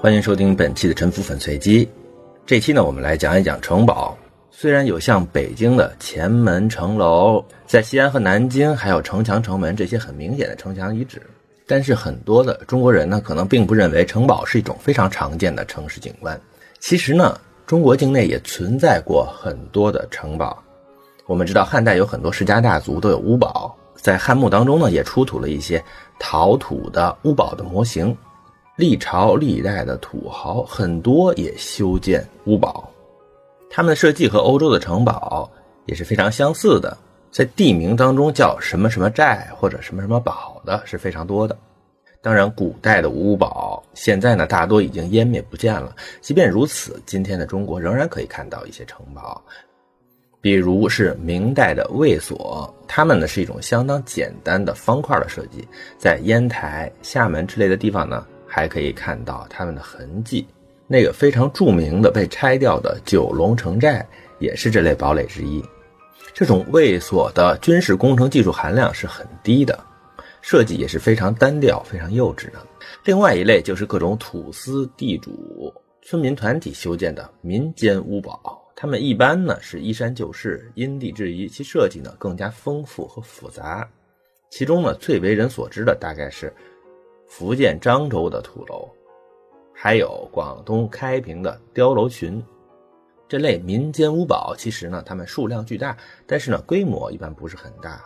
欢迎收听本期的沉浮粉碎机。这期呢，我们来讲一讲城堡。虽然有像北京的前门城楼，在西安和南京还有城墙、城门这些很明显的城墙遗址，但是很多的中国人呢，可能并不认为城堡是一种非常常见的城市景观。其实呢，中国境内也存在过很多的城堡。我们知道汉代有很多世家大族都有屋堡，在汉墓当中呢，也出土了一些陶土的屋堡的模型。历朝历代的土豪很多也修建屋堡，他们的设计和欧洲的城堡也是非常相似的，在地名当中叫什么什么寨或者什么什么堡的是非常多的。当然，古代的屋堡现在呢大多已经湮灭不见了。即便如此，今天的中国仍然可以看到一些城堡，比如是明代的卫所，它们呢是一种相当简单的方块的设计，在烟台、厦门之类的地方呢。还可以看到他们的痕迹，那个非常著名的被拆掉的九龙城寨也是这类堡垒之一。这种卫所的军事工程技术含量是很低的，设计也是非常单调、非常幼稚的。另外一类就是各种土司、地主、村民团体修建的民间屋堡，他们一般呢是依山就势、因地制宜，其设计呢更加丰富和复杂。其中呢最为人所知的大概是。福建漳州的土楼，还有广东开平的碉楼群，这类民间屋堡，其实呢，它们数量巨大，但是呢，规模一般不是很大，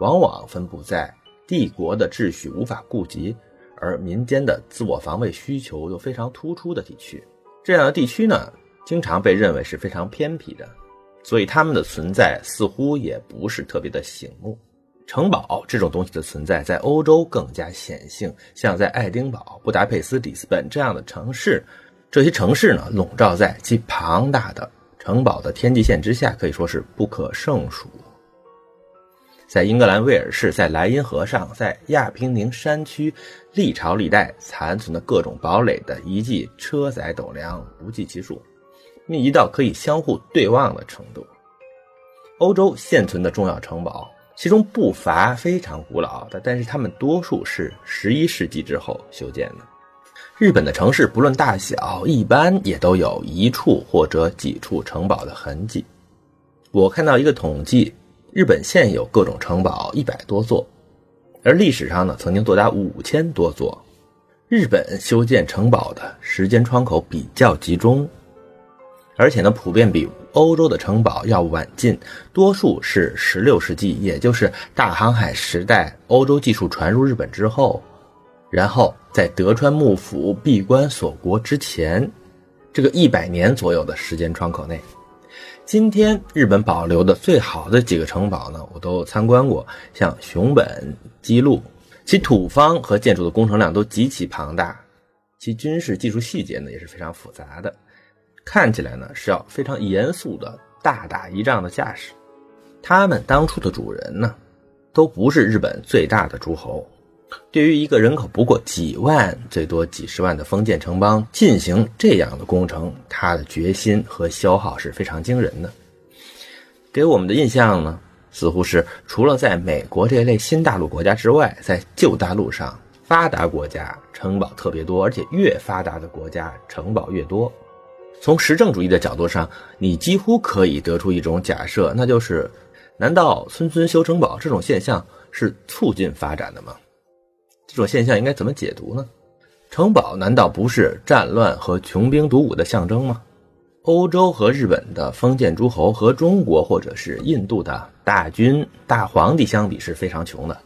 往往分布在帝国的秩序无法顾及，而民间的自我防卫需求又非常突出的地区。这样的地区呢，经常被认为是非常偏僻的，所以它们的存在似乎也不是特别的醒目。城堡这种东西的存在，在欧洲更加显性。像在爱丁堡、布达佩斯、里斯本这样的城市，这些城市呢，笼罩在其庞大的城堡的天际线之下，可以说是不可胜数。在英格兰威尔士，在莱茵河上，在亚平宁山区，历朝历代残存的各种堡垒的遗迹，车载斗量，不计其数，密集到可以相互对望的程度。欧洲现存的重要城堡。其中不乏非常古老的，但是它们多数是十一世纪之后修建的。日本的城市不论大小，一般也都有一处或者几处城堡的痕迹。我看到一个统计，日本现有各种城堡一百多座，而历史上呢，曾经多达五千多座。日本修建城堡的时间窗口比较集中。而且呢，普遍比欧洲的城堡要晚近，多数是十六世纪，也就是大航海时代，欧洲技术传入日本之后，然后在德川幕府闭关锁国之前，这个一百年左右的时间窗口内。今天日本保留的最好的几个城堡呢，我都参观过，像熊本、姬路，其土方和建筑的工程量都极其庞大，其军事技术细节呢也是非常复杂的。看起来呢是要非常严肃的大打一仗的架势，他们当初的主人呢，都不是日本最大的诸侯。对于一个人口不过几万、最多几十万的封建城邦进行这样的工程，他的决心和消耗是非常惊人的。给我们的印象呢，似乎是除了在美国这类新大陆国家之外，在旧大陆上发达国家城堡特别多，而且越发达的国家城堡越多。从实证主义的角度上，你几乎可以得出一种假设，那就是：难道村村修城堡这种现象是促进发展的吗？这种现象应该怎么解读呢？城堡难道不是战乱和穷兵黩武的象征吗？欧洲和日本的封建诸侯和中国或者是印度的大军大皇帝相比是非常穷的。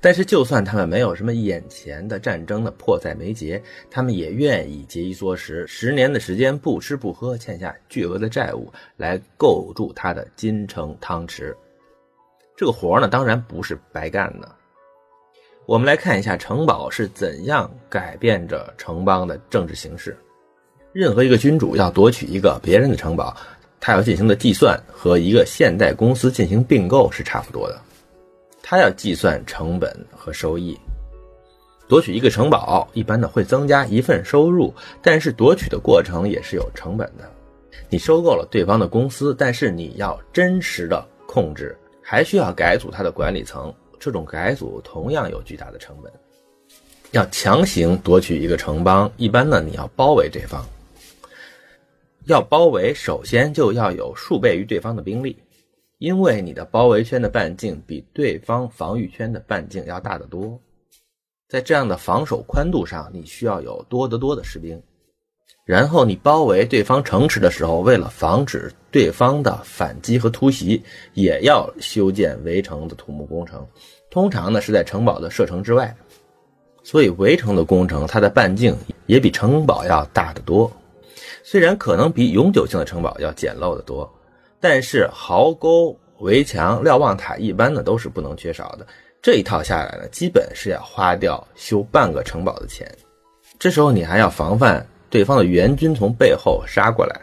但是，就算他们没有什么眼前的战争的迫在眉睫，他们也愿意节衣缩食，十年的时间不吃不喝，欠下巨额的债务来构筑他的金城汤池。这个活呢，当然不是白干的。我们来看一下城堡是怎样改变着城邦的政治形势。任何一个君主要夺取一个别人的城堡，他要进行的计算和一个现代公司进行并购是差不多的。他要计算成本和收益，夺取一个城堡一般呢会增加一份收入，但是夺取的过程也是有成本的。你收购了对方的公司，但是你要真实的控制，还需要改组它的管理层，这种改组同样有巨大的成本。要强行夺取一个城邦，一般呢你要包围对方。要包围，首先就要有数倍于对方的兵力，因为你的包围圈的半径比对方防御圈的半径要大得多。在这样的防守宽度上，你需要有多得多的士兵。然后你包围对方城池的时候，为了防止对方的反击和突袭，也要修建围城的土木工程。通常呢是在城堡的射程之外，所以围城的工程它的半径也比城堡要大得多。虽然可能比永久性的城堡要简陋得多，但是壕沟、围墙、瞭望塔一般呢都是不能缺少的。这一套下来呢，基本是要花掉修半个城堡的钱。这时候你还要防范对方的援军从背后杀过来。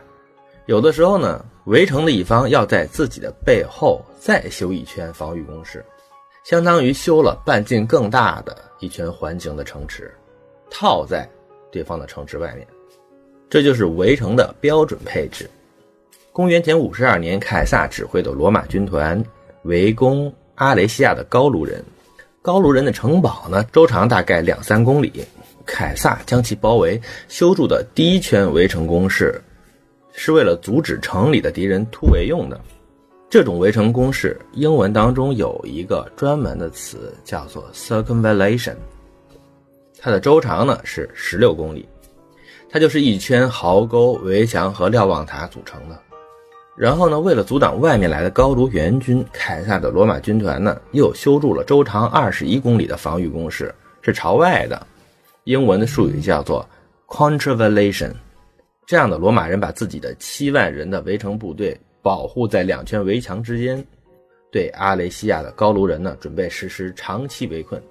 有的时候呢，围城的一方要在自己的背后再修一圈防御工事，相当于修了半径更大的一圈环形的城池，套在对方的城池外面。这就是围城的标准配置。公元前五十二年，凯撒指挥的罗马军团围攻阿雷西亚的高卢人。高卢人的城堡呢，周长大概两三公里。凯撒将其包围，修筑的第一圈围城工事，是为了阻止城里的敌人突围用的。这种围城工事，英文当中有一个专门的词，叫做 circumvallation。它的周长呢是十六公里。它就是一圈壕沟、围墙和瞭望塔组成的。然后呢，为了阻挡外面来的高卢援军，凯撒的罗马军团呢又修筑了周长二十一公里的防御工事，是朝外的。英文的术语叫做 contravallation。这样的罗马人把自己的七万人的围城部队保护在两圈围墙之间，对阿雷西亚的高卢人呢准备实施长期围困。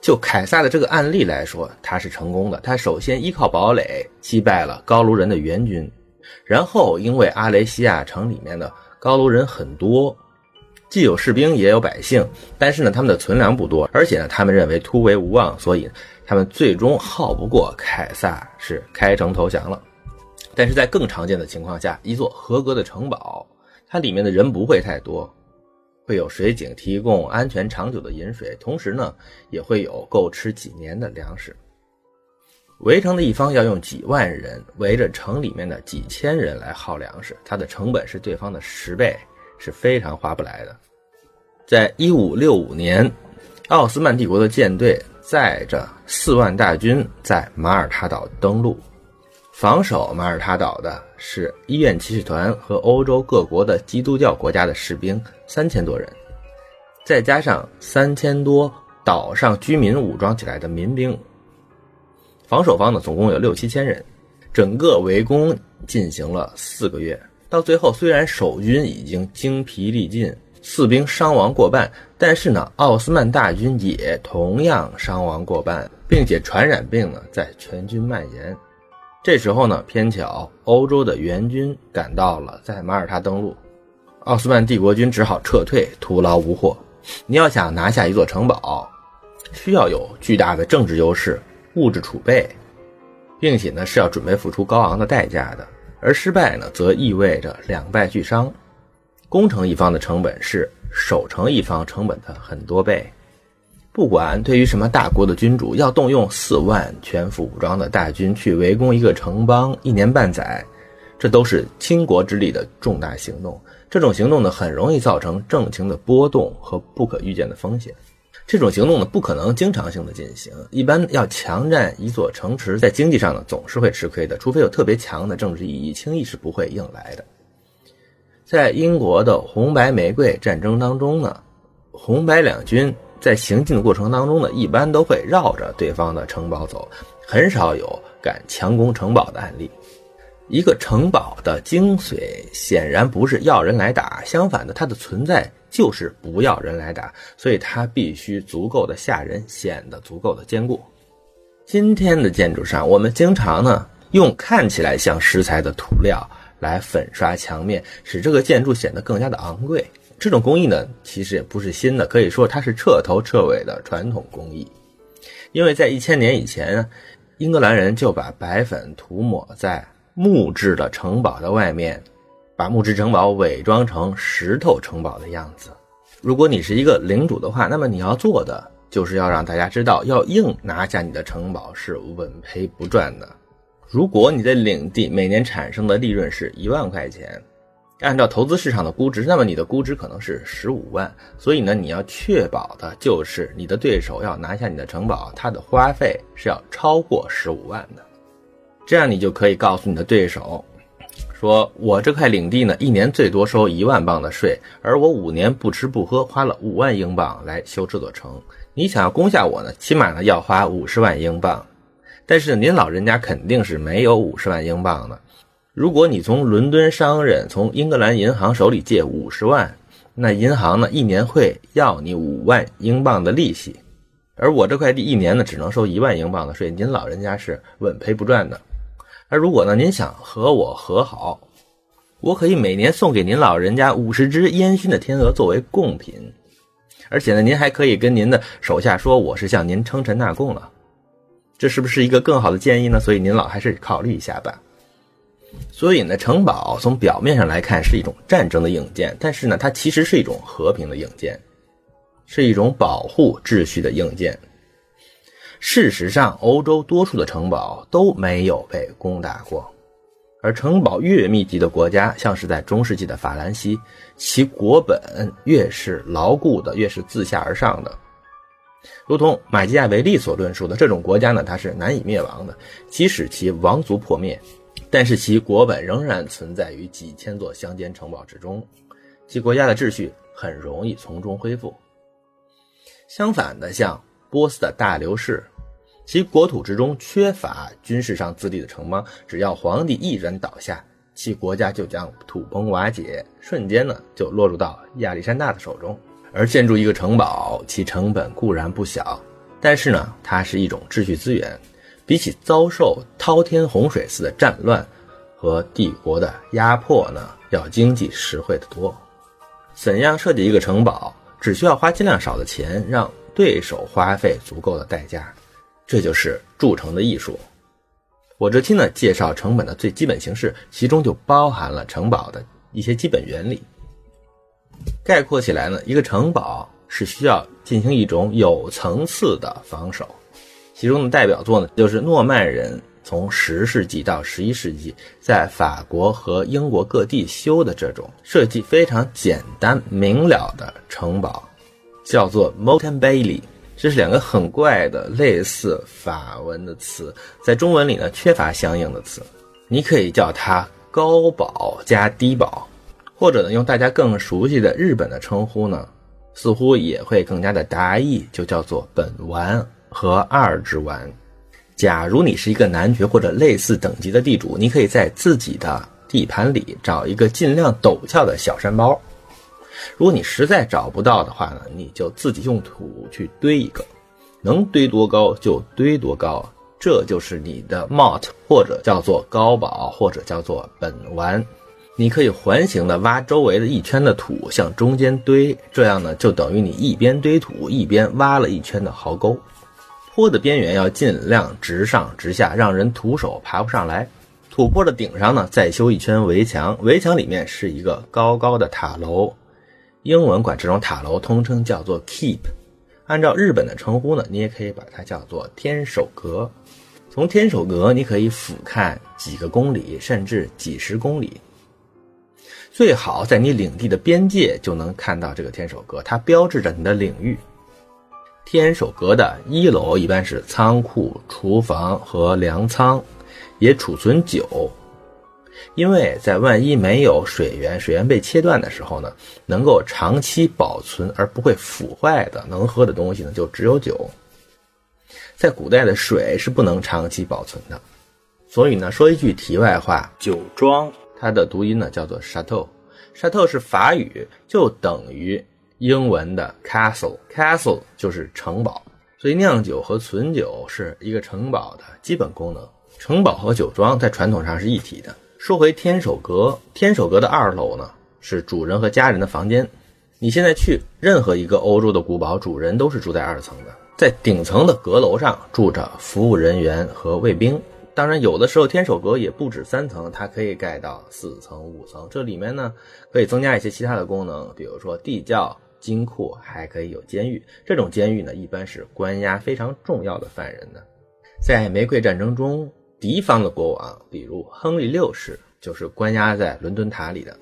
就凯撒的这个案例来说，他是成功的。他首先依靠堡垒击败了高卢人的援军，然后因为阿雷西亚城里面的高卢人很多，既有士兵也有百姓，但是呢，他们的存粮不多，而且呢，他们认为突围无望，所以他们最终耗不过凯撒，是开城投降了。但是在更常见的情况下，一座合格的城堡，它里面的人不会太多。会有水井提供安全长久的饮水，同时呢，也会有够吃几年的粮食。围城的一方要用几万人围着城里面的几千人来耗粮食，它的成本是对方的十倍，是非常划不来的。在一五六五年，奥斯曼帝国的舰队载着四万大军在马耳他岛登陆。防守马耳他岛的是医院骑士团和欧洲各国的基督教国家的士兵三千多人，再加上三千多岛上居民武装起来的民兵。防守方呢，总共有六七千人。整个围攻进行了四个月，到最后虽然守军已经精疲力尽，士兵伤亡过半，但是呢，奥斯曼大军也同样伤亡过半，并且传染病呢在全军蔓延。这时候呢，偏巧欧洲的援军赶到了，在马耳他登陆，奥斯曼帝国军只好撤退，徒劳无获。你要想拿下一座城堡，需要有巨大的政治优势、物质储备，并且呢是要准备付出高昂的代价的。而失败呢，则意味着两败俱伤。攻城一方的成本是守城一方成本的很多倍。不管对于什么大国的君主，要动用四万全副武装的大军去围攻一个城邦一年半载，这都是倾国之力的重大行动。这种行动呢，很容易造成政情的波动和不可预见的风险。这种行动呢，不可能经常性的进行。一般要强占一座城池，在经济上呢，总是会吃亏的。除非有特别强的政治意义，轻易是不会硬来的。在英国的红白玫瑰战争当中呢，红白两军。在行进的过程当中呢，一般都会绕着对方的城堡走，很少有敢强攻城堡的案例。一个城堡的精髓显然不是要人来打，相反的，它的存在就是不要人来打，所以它必须足够的吓人，显得足够的坚固。今天的建筑上，我们经常呢用看起来像石材的涂料来粉刷墙面，使这个建筑显得更加的昂贵。这种工艺呢，其实也不是新的，可以说它是彻头彻尾的传统工艺。因为在一千年以前，英格兰人就把白粉涂抹在木质的城堡的外面，把木质城堡伪装成石头城堡的样子。如果你是一个领主的话，那么你要做的就是要让大家知道，要硬拿下你的城堡是稳赔不赚的。如果你的领地每年产生的利润是一万块钱，按照投资市场的估值，那么你的估值可能是十五万。所以呢，你要确保的就是你的对手要拿下你的城堡，他的花费是要超过十五万的。这样你就可以告诉你的对手，说我这块领地呢，一年最多收一万镑的税，而我五年不吃不喝，花了五万英镑来修这座城。你想要攻下我呢，起码呢要花五十万英镑。但是您老人家肯定是没有五十万英镑的。如果你从伦敦商人、从英格兰银行手里借五十万，那银行呢一年会要你五万英镑的利息，而我这块地一年呢只能收一万英镑的税，您老人家是稳赔不赚的。而如果呢您想和我和好，我可以每年送给您老人家五十只烟熏的天鹅作为贡品，而且呢您还可以跟您的手下说我是向您称臣纳贡了。这是不是一个更好的建议呢？所以您老还是考虑一下吧。所以呢，城堡从表面上来看是一种战争的硬件，但是呢，它其实是一种和平的硬件，是一种保护秩序的硬件。事实上，欧洲多数的城堡都没有被攻打过，而城堡越密集的国家，像是在中世纪的法兰西，其国本越是牢固的，越是自下而上的。如同马基亚维利所论述的，这种国家呢，它是难以灭亡的。即使其王族破灭，但是其国本仍然存在于几千座乡间城堡之中，其国家的秩序很容易从中恢复。相反的，像波斯的大流士，其国土之中缺乏军事上自立的城邦，只要皇帝一人倒下，其国家就将土崩瓦解，瞬间呢就落入到亚历山大的手中。而建筑一个城堡，其成本固然不小，但是呢，它是一种秩序资源，比起遭受滔天洪水似的战乱和帝国的压迫呢，要经济实惠得多。怎样设计一个城堡，只需要花尽量少的钱，让对手花费足够的代价，这就是筑城的艺术。我这期呢介绍成本的最基本形式，其中就包含了城堡的一些基本原理。概括起来呢，一个城堡是需要进行一种有层次的防守，其中的代表作呢，就是诺曼人从十世纪到十一世纪在法国和英国各地修的这种设计非常简单明了的城堡，叫做 Motte Bailey。这是两个很怪的类似法文的词，在中文里呢缺乏相应的词，你可以叫它高保加低保。或者呢，用大家更熟悉的日本的称呼呢，似乎也会更加的达意，就叫做本丸和二之丸。假如你是一个男爵或者类似等级的地主，你可以在自己的地盘里找一个尽量陡峭的小山包。如果你实在找不到的话呢，你就自己用土去堆一个，能堆多高就堆多高，这就是你的 mot，或者叫做高堡，或者叫做本丸。你可以环形的挖周围的一圈的土，向中间堆，这样呢，就等于你一边堆土一边挖了一圈的壕沟。坡的边缘要尽量直上直下，让人徒手爬不上来。土坡的顶上呢，再修一圈围墙，围墙里面是一个高高的塔楼。英文管这种塔楼通称叫做 keep，按照日本的称呼呢，你也可以把它叫做天守阁。从天守阁，你可以俯瞰几个公里，甚至几十公里。最好在你领地的边界就能看到这个天守阁，它标志着你的领域。天守阁的一楼一般是仓库、厨房和粮仓，也储存酒，因为在万一没有水源、水源被切断的时候呢，能够长期保存而不会腐坏的能喝的东西呢，就只有酒。在古代的水是不能长期保存的，所以呢，说一句题外话，酒庄。它的读音呢叫做 chateau，chateau 是法语，就等于英文的 castle，castle 就是城堡。所以酿酒和存酒是一个城堡的基本功能。城堡和酒庄在传统上是一体的。说回天守阁，天守阁的二楼呢是主人和家人的房间。你现在去任何一个欧洲的古堡，主人都是住在二层的，在顶层的阁楼上住着服务人员和卫兵。当然，有的时候天守阁也不止三层，它可以盖到四层、五层。这里面呢，可以增加一些其他的功能，比如说地窖、金库，还可以有监狱。这种监狱呢，一般是关押非常重要的犯人的。在玫瑰战争中，敌方的国王，比如亨利六世，就是关押在伦敦塔里的。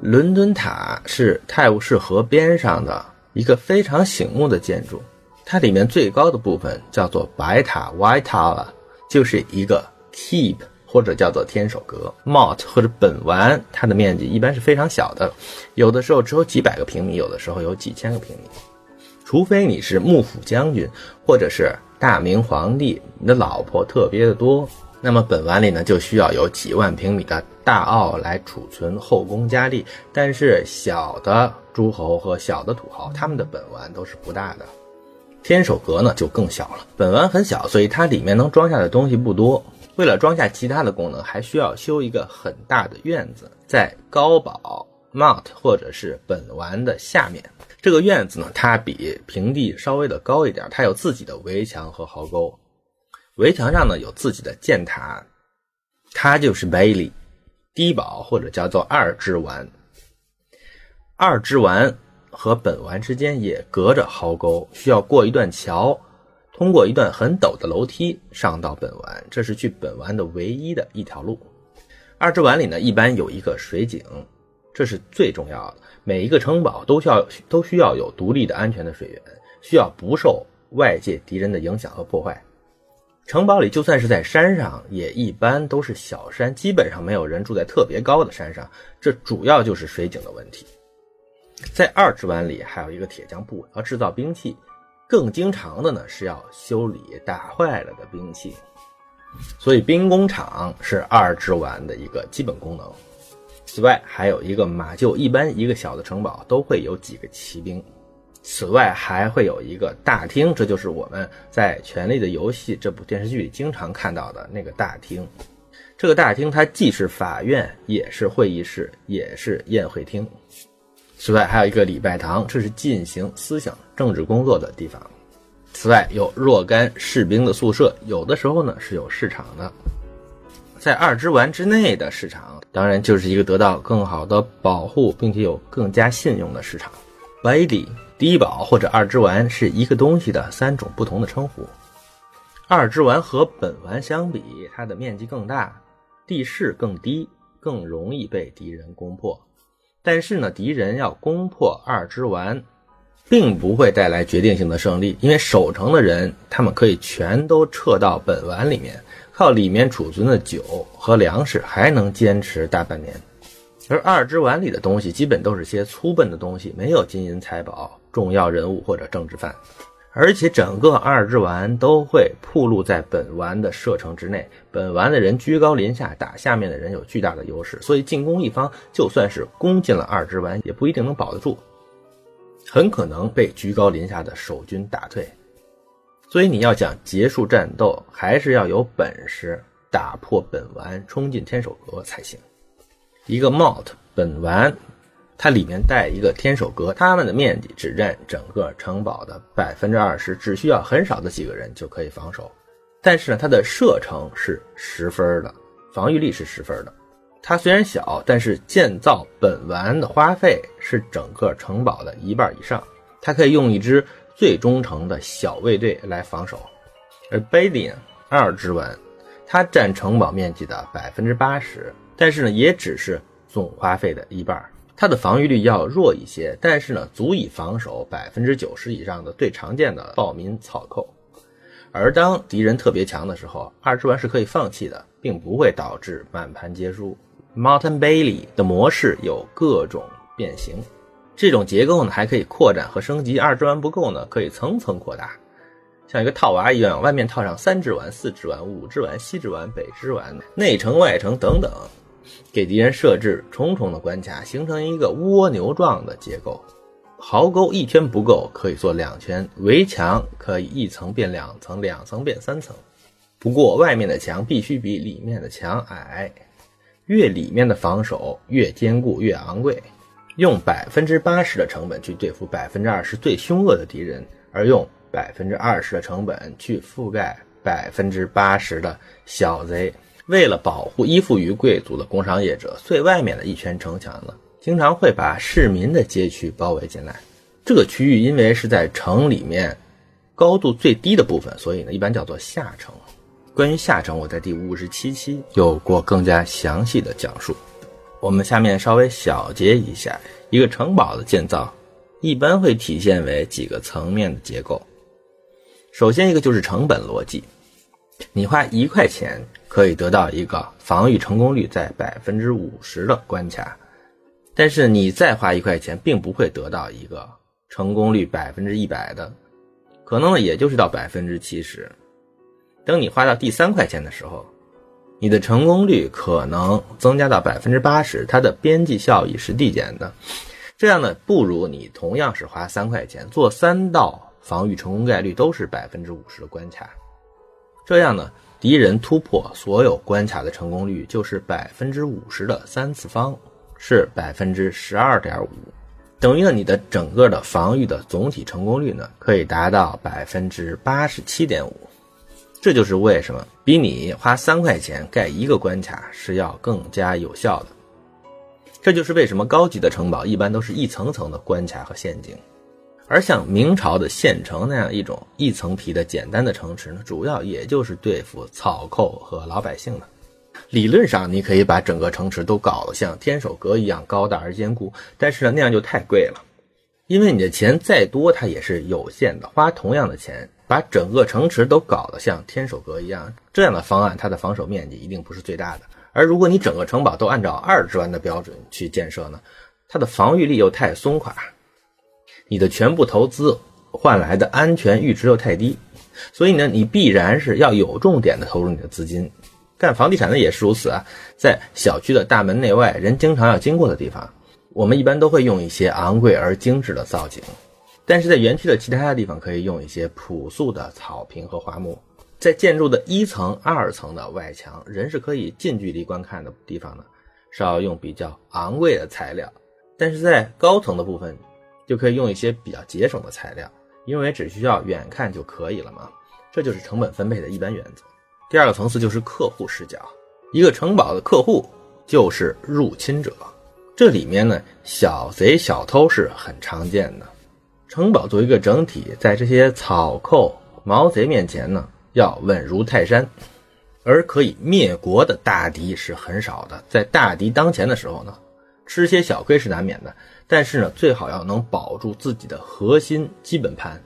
伦敦塔是泰晤士河边上的一个非常醒目的建筑，它里面最高的部分叫做白塔 （White Tower），就是一个 keep 或者叫做天守阁。Motte 或者本丸，它的面积一般是非常小的，有的时候只有几百个平米，有的时候有几千个平米。除非你是幕府将军，或者是大明皇帝，你的老婆特别的多。那么本丸里呢，就需要有几万平米的大澳来储存后宫佳丽。但是小的诸侯和小的土豪，他们的本丸都是不大的。天守阁呢就更小了，本丸很小，所以它里面能装下的东西不多。为了装下其他的功能，还需要修一个很大的院子，在高堡 Mount 或者是本丸的下面。这个院子呢，它比平地稍微的高一点，它有自己的围墙和壕沟。围墙上呢有自己的箭塔，它就是 Bailey 低堡或者叫做二之丸。二之丸和本丸之间也隔着壕沟，需要过一段桥，通过一段很陡的楼梯上到本丸，这是去本丸的唯一的一条路。二之丸里呢一般有一个水井，这是最重要的。每一个城堡都需要都需要有独立的安全的水源，需要不受外界敌人的影响和破坏。城堡里就算是在山上，也一般都是小山，基本上没有人住在特别高的山上。这主要就是水井的问题。在二之丸里还有一个铁匠部，要制造兵器，更经常的呢是要修理打坏了的兵器。所以兵工厂是二之丸的一个基本功能。此外还有一个马厩，一般一个小的城堡都会有几个骑兵。此外还会有一个大厅，这就是我们在《权力的游戏》这部电视剧里经常看到的那个大厅。这个大厅它既是法院，也是会议室，也是宴会厅。此外还有一个礼拜堂，这是进行思想政治工作的地方。此外有若干士兵的宿舍，有的时候呢是有市场的。在二之丸之内的市场，当然就是一个得到更好的保护，并且有更加信用的市场。威利。低保或者二之丸是一个东西的三种不同的称呼。二之丸和本丸相比，它的面积更大，地势更低，更容易被敌人攻破。但是呢，敌人要攻破二之丸，并不会带来决定性的胜利，因为守城的人他们可以全都撤到本丸里面，靠里面储存的酒和粮食还能坚持大半年。而二之丸里的东西基本都是些粗笨的东西，没有金银财宝。重要人物或者政治犯，而且整个二之丸都会暴露在本丸的射程之内。本丸的人居高临下，打下面的人有巨大的优势，所以进攻一方就算是攻进了二之丸，也不一定能保得住，很可能被居高临下的守军打退。所以你要想结束战斗，还是要有本事打破本丸，冲进天守阁才行。一个 Mot 本丸。它里面带一个天守阁，它们的面积只占整个城堡的百分之二十，只需要很少的几个人就可以防守。但是呢，它的射程是十分的，防御力是十分的。它虽然小，但是建造本丸的花费是整个城堡的一半以上。它可以用一支最忠诚的小卫队来防守。而贝利二之丸，它占城堡面积的百分之八十，但是呢，也只是总花费的一半。它的防御力要弱一些，但是呢，足以防守百分之九十以上的最常见的暴民草寇。而当敌人特别强的时候，二之丸是可以放弃的，并不会导致满盘皆输。Mountain Bailey 的模式有各种变形，这种结构呢还可以扩展和升级。二之丸不够呢，可以层层扩大，像一个套娃一样，外面套上三之丸、四之丸、五之丸、西之丸、北之丸、内城、外城等等。给敌人设置重重的关卡，形成一个蜗牛状的结构。壕沟一圈不够，可以做两圈；围墙可以一层变两层，两层变三层。不过外面的墙必须比里面的墙矮，越里面的防守越坚固越昂贵。用百分之八十的成本去对付百分之二十最凶恶的敌人，而用百分之二十的成本去覆盖百分之八十的小贼。为了保护依附于贵族的工商业者，最外面的一圈城墙呢，经常会把市民的街区包围进来。这个区域因为是在城里面高度最低的部分，所以呢，一般叫做下城。关于下城，我在第五十七期有过更加详细的讲述。我们下面稍微小结一下，一个城堡的建造一般会体现为几个层面的结构。首先，一个就是成本逻辑，你花一块钱。可以得到一个防御成功率在百分之五十的关卡，但是你再花一块钱，并不会得到一个成功率百分之一百的，可能呢也就是到百分之七十。等你花到第三块钱的时候，你的成功率可能增加到百分之八十，它的边际效益是递减的。这样呢，不如你同样是花三块钱做三道防御成功概率都是百分之五十的关卡，这样呢。敌人突破所有关卡的成功率就是百分之五十的三次方，是百分之十二点五，等于呢你的整个的防御的总体成功率呢可以达到百分之八十七点五，这就是为什么比你花三块钱盖一个关卡是要更加有效的。这就是为什么高级的城堡一般都是一层层的关卡和陷阱。而像明朝的县城那样一种一层皮的简单的城池呢，主要也就是对付草寇和老百姓的。理论上，你可以把整个城池都搞得像天守阁一样高大而坚固，但是呢，那样就太贵了。因为你的钱再多，它也是有限的。花同样的钱，把整个城池都搞得像天守阁一样，这样的方案，它的防守面积一定不是最大的。而如果你整个城堡都按照二之湾的标准去建设呢，它的防御力又太松垮。你的全部投资换来的安全阈值又太低，所以呢，你必然是要有重点的投入你的资金。干房地产的也是如此啊，在小区的大门内外人经常要经过的地方，我们一般都会用一些昂贵而精致的造景；但是在园区的其他的地方，可以用一些朴素的草坪和花木。在建筑的一层、二层的外墙，人是可以近距离观看的地方呢，是要用比较昂贵的材料；但是在高层的部分，就可以用一些比较节省的材料，因为只需要远看就可以了嘛。这就是成本分配的一般原则。第二个层次就是客户视角，一个城堡的客户就是入侵者。这里面呢，小贼小偷是很常见的。城堡作为一个整体，在这些草寇毛贼面前呢，要稳如泰山。而可以灭国的大敌是很少的，在大敌当前的时候呢，吃些小亏是难免的。但是呢，最好要能保住自己的核心基本盘。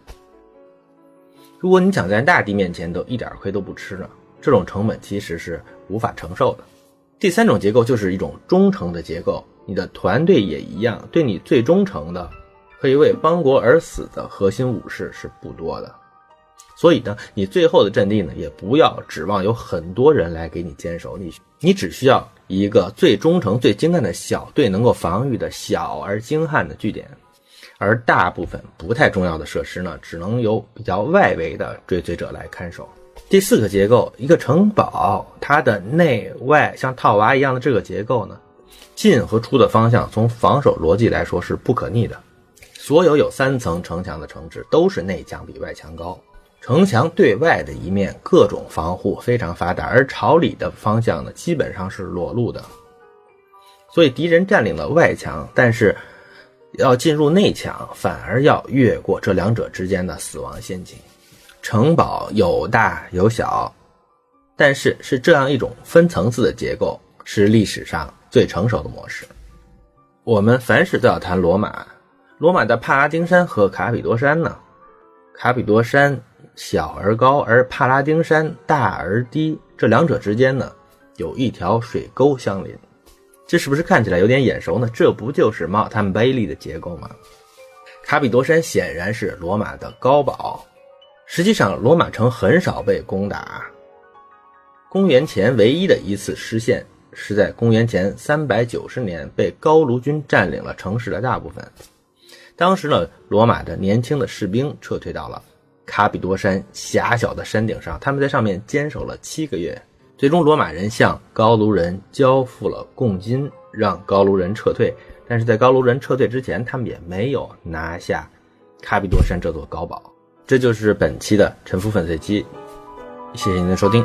如果你想在大敌面前都一点亏都不吃呢，这种成本其实是无法承受的。第三种结构就是一种忠诚的结构，你的团队也一样，对你最忠诚的，可以为邦国而死的核心武士是不多的。所以呢，你最后的阵地呢，也不要指望有很多人来给你坚守，你你只需要。一个最忠诚、最精干的小队能够防御的小而精悍的据点，而大部分不太重要的设施呢，只能由比较外围的追随者来看守。第四个结构，一个城堡，它的内外像套娃一样的这个结构呢，进和出的方向，从防守逻辑来说是不可逆的。所有有三层城墙的城池都是内墙比外墙高。城墙对外的一面，各种防护非常发达，而朝里的方向呢，基本上是裸露的。所以敌人占领了外墙，但是要进入内墙，反而要越过这两者之间的死亡陷阱。城堡有大有小，但是是这样一种分层次的结构，是历史上最成熟的模式。我们凡事都要谈罗马，罗马的帕拉丁山和卡比多山呢？卡比多山。小而高，而帕拉丁山大而低，这两者之间呢，有一条水沟相邻，这是不是看起来有点眼熟呢？这不就是奥坦贝利的结构吗？卡比多山显然是罗马的高堡，实际上罗马城很少被攻打。公元前唯一的一次失陷是在公元前三百九十年，被高卢军占领了城市的大部分。当时呢，罗马的年轻的士兵撤退到了。卡比多山狭小的山顶上，他们在上面坚守了七个月。最终，罗马人向高卢人交付了贡金，让高卢人撤退。但是在高卢人撤退之前，他们也没有拿下卡比多山这座高堡。这就是本期的沉浮粉碎机。谢谢您的收听。